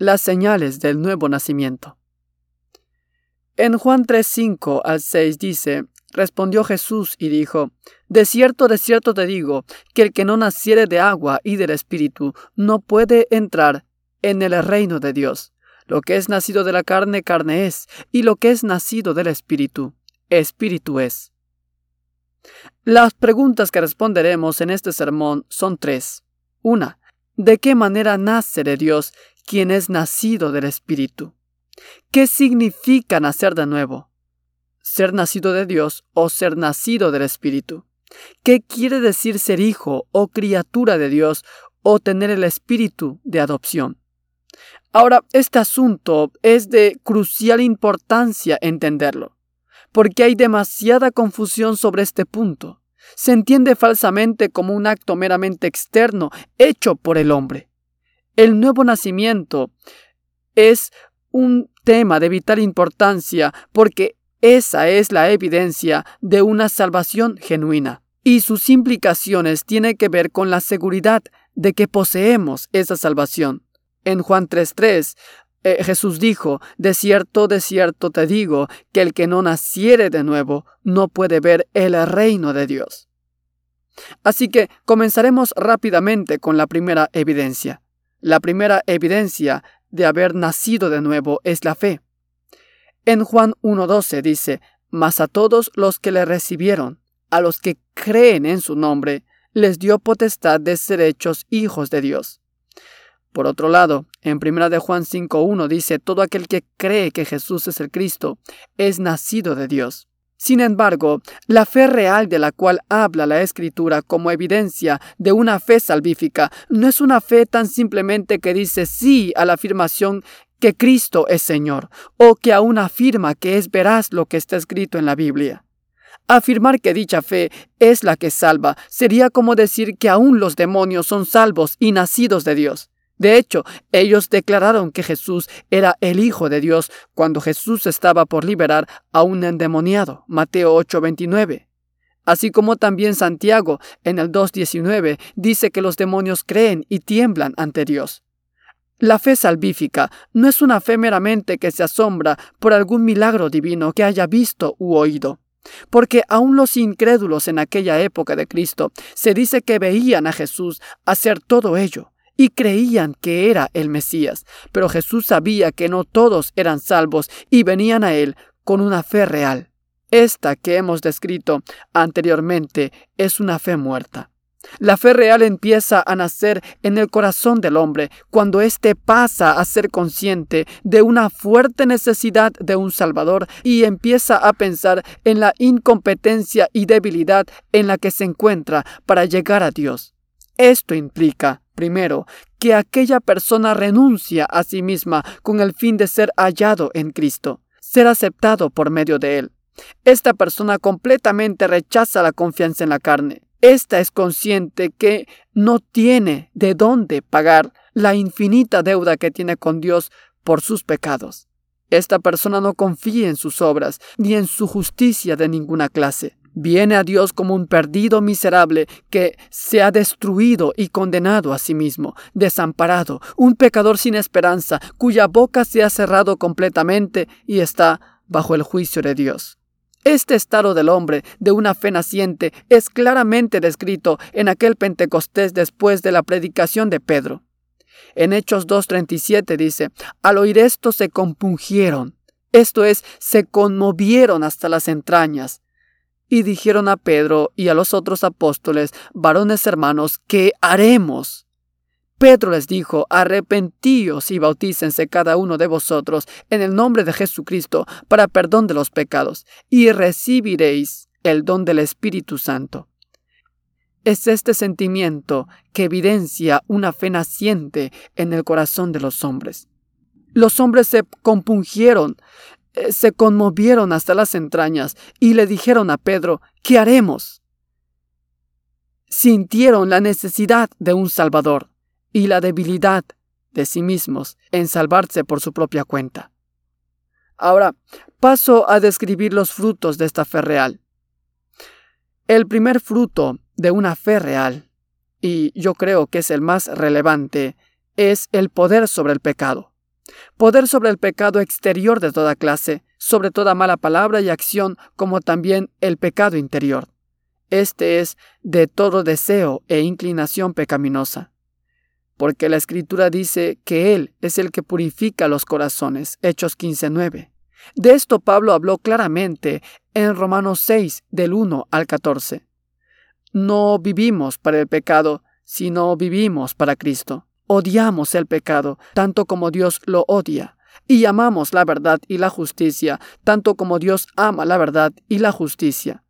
las señales del nuevo nacimiento. En Juan 3:5 al 6 dice, Respondió Jesús y dijo, De cierto, de cierto te digo, que el que no naciere de agua y del Espíritu no puede entrar en el reino de Dios. Lo que es nacido de la carne, carne es, y lo que es nacido del Espíritu, Espíritu es. Las preguntas que responderemos en este sermón son tres. Una, ¿de qué manera nace de Dios quien es nacido del Espíritu? ¿Qué significa nacer de nuevo? ser nacido de Dios o ser nacido del Espíritu. ¿Qué quiere decir ser hijo o criatura de Dios o tener el espíritu de adopción? Ahora, este asunto es de crucial importancia entenderlo, porque hay demasiada confusión sobre este punto. Se entiende falsamente como un acto meramente externo hecho por el hombre. El nuevo nacimiento es un tema de vital importancia porque esa es la evidencia de una salvación genuina. Y sus implicaciones tienen que ver con la seguridad de que poseemos esa salvación. En Juan 3.3, eh, Jesús dijo, De cierto, de cierto te digo, que el que no naciere de nuevo no puede ver el reino de Dios. Así que comenzaremos rápidamente con la primera evidencia. La primera evidencia de haber nacido de nuevo es la fe. En Juan 1.12 dice, Mas a todos los que le recibieron, a los que creen en su nombre, les dio potestad de ser hechos hijos de Dios. Por otro lado, en 1 de Juan 5.1 dice, Todo aquel que cree que Jesús es el Cristo es nacido de Dios. Sin embargo, la fe real de la cual habla la Escritura como evidencia de una fe salvífica no es una fe tan simplemente que dice sí a la afirmación que Cristo es Señor, o que aún afirma que es veraz lo que está escrito en la Biblia. Afirmar que dicha fe es la que salva sería como decir que aún los demonios son salvos y nacidos de Dios. De hecho, ellos declararon que Jesús era el Hijo de Dios cuando Jesús estaba por liberar a un endemoniado. Mateo 8:29. Así como también Santiago en el 2.19 dice que los demonios creen y tiemblan ante Dios. La fe salvífica no es una fe meramente que se asombra por algún milagro divino que haya visto u oído. Porque aun los incrédulos en aquella época de Cristo se dice que veían a Jesús hacer todo ello y creían que era el Mesías, pero Jesús sabía que no todos eran salvos y venían a Él con una fe real. Esta que hemos descrito anteriormente es una fe muerta. La fe real empieza a nacer en el corazón del hombre cuando éste pasa a ser consciente de una fuerte necesidad de un Salvador y empieza a pensar en la incompetencia y debilidad en la que se encuentra para llegar a Dios. Esto implica, primero, que aquella persona renuncia a sí misma con el fin de ser hallado en Cristo, ser aceptado por medio de Él. Esta persona completamente rechaza la confianza en la carne esta es consciente que no tiene de dónde pagar la infinita deuda que tiene con Dios por sus pecados. Esta persona no confía en sus obras ni en su justicia de ninguna clase. Viene a Dios como un perdido miserable que se ha destruido y condenado a sí mismo, desamparado, un pecador sin esperanza, cuya boca se ha cerrado completamente y está bajo el juicio de Dios. Este estado del hombre de una fe naciente es claramente descrito en aquel Pentecostés después de la predicación de Pedro. En Hechos 2.37 dice, al oír esto se compungieron, esto es, se conmovieron hasta las entrañas, y dijeron a Pedro y a los otros apóstoles, varones hermanos, ¿qué haremos? Pedro les dijo, arrepentíos y bautícense cada uno de vosotros en el nombre de Jesucristo para perdón de los pecados, y recibiréis el don del Espíritu Santo. Es este sentimiento que evidencia una fe naciente en el corazón de los hombres. Los hombres se compungieron, se conmovieron hasta las entrañas y le dijeron a Pedro, ¿qué haremos? Sintieron la necesidad de un Salvador y la debilidad de sí mismos en salvarse por su propia cuenta. Ahora, paso a describir los frutos de esta fe real. El primer fruto de una fe real, y yo creo que es el más relevante, es el poder sobre el pecado. Poder sobre el pecado exterior de toda clase, sobre toda mala palabra y acción, como también el pecado interior. Este es de todo deseo e inclinación pecaminosa. Porque la Escritura dice que Él es el que purifica los corazones. Hechos 15.9. De esto Pablo habló claramente en Romanos 6, del 1 al 14. No vivimos para el pecado, sino vivimos para Cristo. Odiamos el pecado, tanto como Dios lo odia, y amamos la verdad y la justicia, tanto como Dios ama la verdad y la justicia.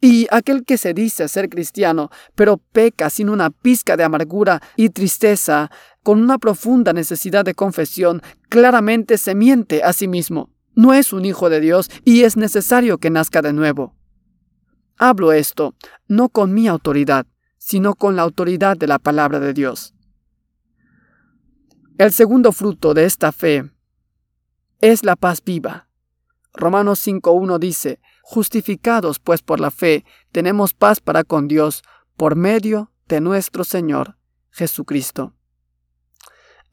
Y aquel que se dice ser cristiano, pero peca sin una pizca de amargura y tristeza, con una profunda necesidad de confesión, claramente se miente a sí mismo. No es un hijo de Dios y es necesario que nazca de nuevo. Hablo esto no con mi autoridad, sino con la autoridad de la palabra de Dios. El segundo fruto de esta fe es la paz viva. Romanos 5.1 dice, Justificados pues por la fe, tenemos paz para con Dios por medio de nuestro Señor Jesucristo.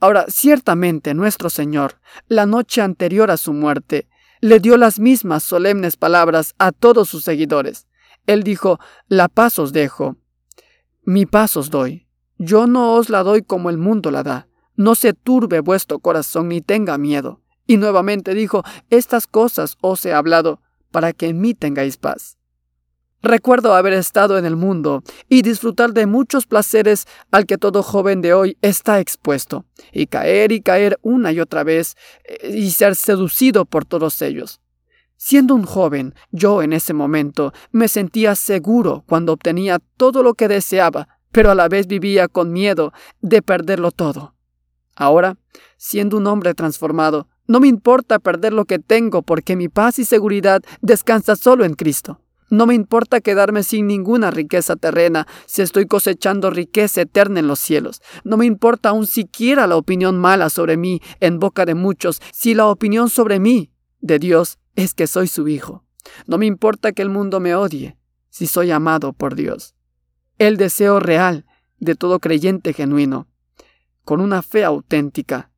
Ahora, ciertamente nuestro Señor, la noche anterior a su muerte, le dio las mismas solemnes palabras a todos sus seguidores. Él dijo, La paz os dejo, mi paz os doy. Yo no os la doy como el mundo la da. No se turbe vuestro corazón ni tenga miedo. Y nuevamente dijo, Estas cosas os he hablado para que en mí tengáis paz. Recuerdo haber estado en el mundo y disfrutar de muchos placeres al que todo joven de hoy está expuesto, y caer y caer una y otra vez eh, y ser seducido por todos ellos. Siendo un joven, yo en ese momento me sentía seguro cuando obtenía todo lo que deseaba, pero a la vez vivía con miedo de perderlo todo. Ahora, siendo un hombre transformado, no me importa perder lo que tengo porque mi paz y seguridad descansa solo en Cristo. No me importa quedarme sin ninguna riqueza terrena si estoy cosechando riqueza eterna en los cielos. No me importa aun siquiera la opinión mala sobre mí en boca de muchos si la opinión sobre mí de Dios es que soy su hijo. No me importa que el mundo me odie si soy amado por Dios. El deseo real de todo creyente genuino, con una fe auténtica,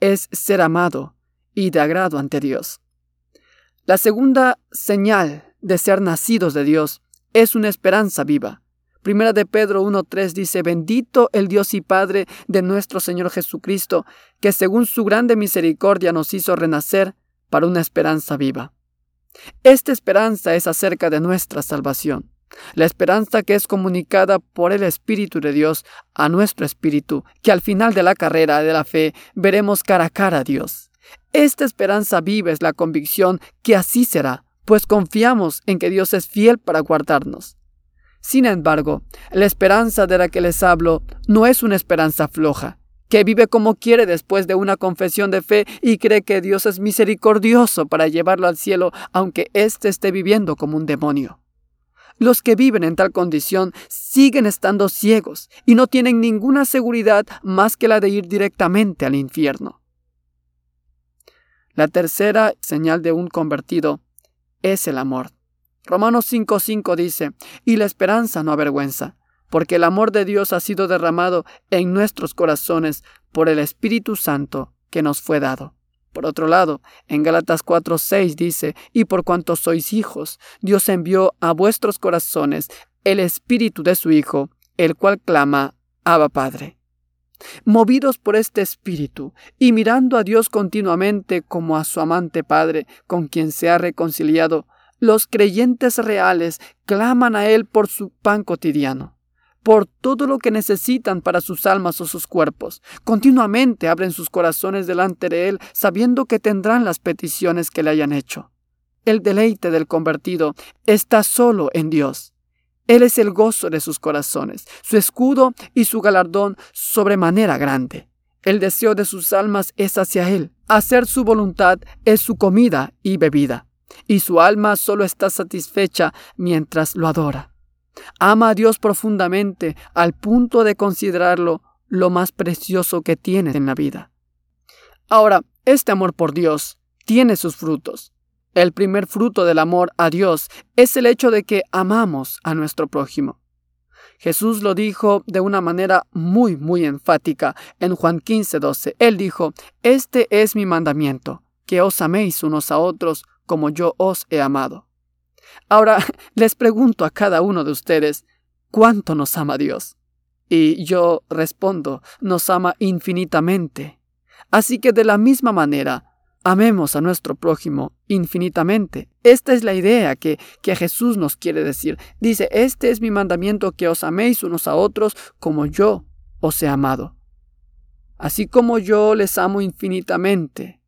es ser amado y de agrado ante Dios. La segunda señal de ser nacidos de Dios es una esperanza viva. Primera de Pedro 1.3 dice, bendito el Dios y Padre de nuestro Señor Jesucristo, que según su grande misericordia nos hizo renacer para una esperanza viva. Esta esperanza es acerca de nuestra salvación, la esperanza que es comunicada por el Espíritu de Dios a nuestro espíritu, que al final de la carrera de la fe veremos cara a cara a Dios. Esta esperanza viva es la convicción que así será, pues confiamos en que Dios es fiel para guardarnos. Sin embargo, la esperanza de la que les hablo no es una esperanza floja, que vive como quiere después de una confesión de fe y cree que Dios es misericordioso para llevarlo al cielo aunque éste esté viviendo como un demonio. Los que viven en tal condición siguen estando ciegos y no tienen ninguna seguridad más que la de ir directamente al infierno. La tercera señal de un convertido es el amor. Romanos 5:5 dice, y la esperanza no avergüenza, porque el amor de Dios ha sido derramado en nuestros corazones por el Espíritu Santo que nos fue dado. Por otro lado, en Gálatas 4:6 dice, y por cuanto sois hijos, Dios envió a vuestros corazones el Espíritu de su Hijo, el cual clama, Abba Padre. Movidos por este espíritu y mirando a Dios continuamente como a su amante Padre con quien se ha reconciliado, los creyentes reales claman a Él por su pan cotidiano, por todo lo que necesitan para sus almas o sus cuerpos. Continuamente abren sus corazones delante de Él, sabiendo que tendrán las peticiones que le hayan hecho. El deleite del convertido está solo en Dios. Él es el gozo de sus corazones, su escudo y su galardón sobremanera grande. El deseo de sus almas es hacia Él. Hacer su voluntad es su comida y bebida, y su alma solo está satisfecha mientras lo adora. Ama a Dios profundamente al punto de considerarlo lo más precioso que tiene en la vida. Ahora, este amor por Dios tiene sus frutos. El primer fruto del amor a Dios es el hecho de que amamos a nuestro prójimo. Jesús lo dijo de una manera muy, muy enfática en Juan 15, 12. Él dijo, Este es mi mandamiento, que os améis unos a otros como yo os he amado. Ahora les pregunto a cada uno de ustedes, ¿cuánto nos ama Dios? Y yo respondo, nos ama infinitamente. Así que de la misma manera, amemos a nuestro prójimo infinitamente. Esta es la idea que, que Jesús nos quiere decir. Dice, este es mi mandamiento que os améis unos a otros como yo os he amado. Así como yo les amo infinitamente,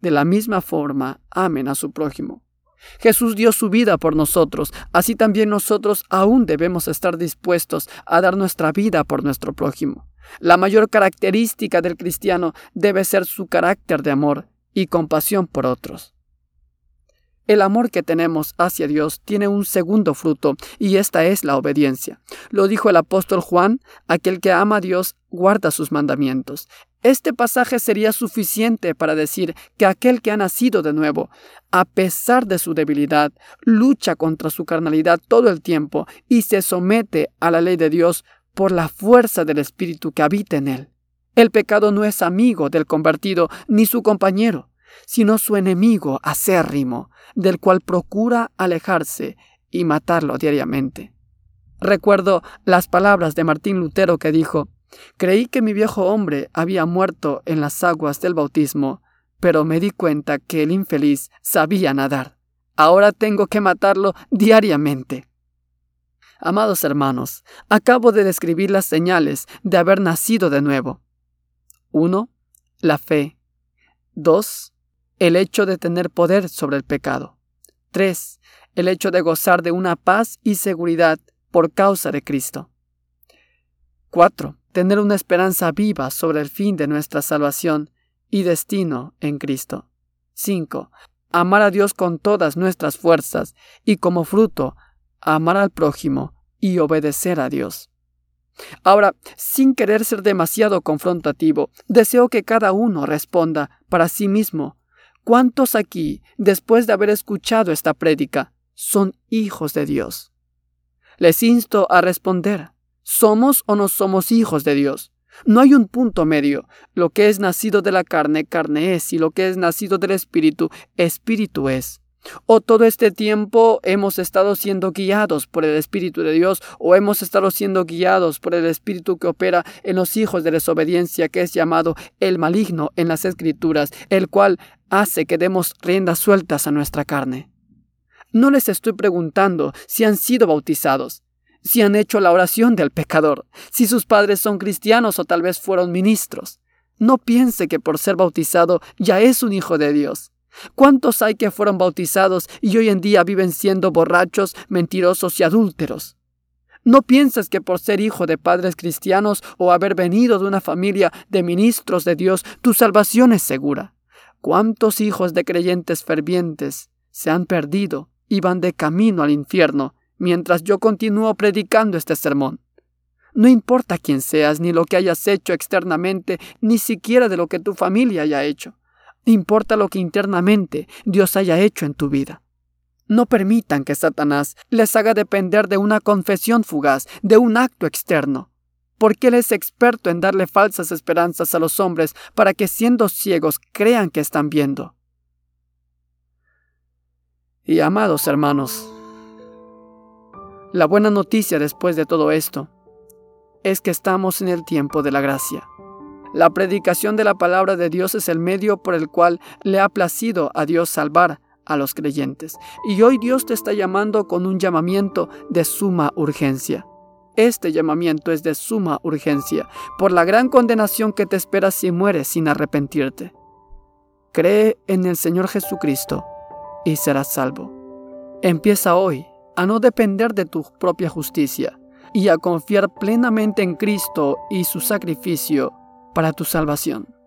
de la misma forma amen a su prójimo. Jesús dio su vida por nosotros, así también nosotros aún debemos estar dispuestos a dar nuestra vida por nuestro prójimo. La mayor característica del cristiano debe ser su carácter de amor y compasión por otros. El amor que tenemos hacia Dios tiene un segundo fruto, y esta es la obediencia. Lo dijo el apóstol Juan, aquel que ama a Dios guarda sus mandamientos. Este pasaje sería suficiente para decir que aquel que ha nacido de nuevo, a pesar de su debilidad, lucha contra su carnalidad todo el tiempo y se somete a la ley de Dios por la fuerza del Espíritu que habita en él. El pecado no es amigo del convertido ni su compañero, sino su enemigo acérrimo, del cual procura alejarse y matarlo diariamente. Recuerdo las palabras de Martín Lutero que dijo, Creí que mi viejo hombre había muerto en las aguas del bautismo, pero me di cuenta que el infeliz sabía nadar. Ahora tengo que matarlo diariamente. Amados hermanos, acabo de describir las señales de haber nacido de nuevo. 1. La fe. 2. El hecho de tener poder sobre el pecado. 3. El hecho de gozar de una paz y seguridad por causa de Cristo. 4. Tener una esperanza viva sobre el fin de nuestra salvación y destino en Cristo. 5. Amar a Dios con todas nuestras fuerzas y como fruto, amar al prójimo y obedecer a Dios. Ahora, sin querer ser demasiado confrontativo, deseo que cada uno responda para sí mismo. ¿Cuántos aquí, después de haber escuchado esta prédica, son hijos de Dios? Les insto a responder. ¿Somos o no somos hijos de Dios? No hay un punto medio. Lo que es nacido de la carne, carne es, y lo que es nacido del Espíritu, Espíritu es. O todo este tiempo hemos estado siendo guiados por el Espíritu de Dios, o hemos estado siendo guiados por el Espíritu que opera en los hijos de desobediencia, que es llamado el maligno en las Escrituras, el cual hace que demos riendas sueltas a nuestra carne. No les estoy preguntando si han sido bautizados, si han hecho la oración del pecador, si sus padres son cristianos o tal vez fueron ministros. No piense que por ser bautizado ya es un hijo de Dios. ¿Cuántos hay que fueron bautizados y hoy en día viven siendo borrachos, mentirosos y adúlteros? No pienses que por ser hijo de padres cristianos o haber venido de una familia de ministros de Dios, tu salvación es segura. ¿Cuántos hijos de creyentes fervientes se han perdido y van de camino al infierno mientras yo continúo predicando este sermón? No importa quién seas, ni lo que hayas hecho externamente, ni siquiera de lo que tu familia haya hecho. Importa lo que internamente Dios haya hecho en tu vida. No permitan que Satanás les haga depender de una confesión fugaz, de un acto externo, porque Él es experto en darle falsas esperanzas a los hombres para que siendo ciegos crean que están viendo. Y amados hermanos, la buena noticia después de todo esto es que estamos en el tiempo de la gracia. La predicación de la palabra de Dios es el medio por el cual le ha placido a Dios salvar a los creyentes. Y hoy Dios te está llamando con un llamamiento de suma urgencia. Este llamamiento es de suma urgencia por la gran condenación que te espera si mueres sin arrepentirte. Cree en el Señor Jesucristo y serás salvo. Empieza hoy a no depender de tu propia justicia y a confiar plenamente en Cristo y su sacrificio para tu salvación.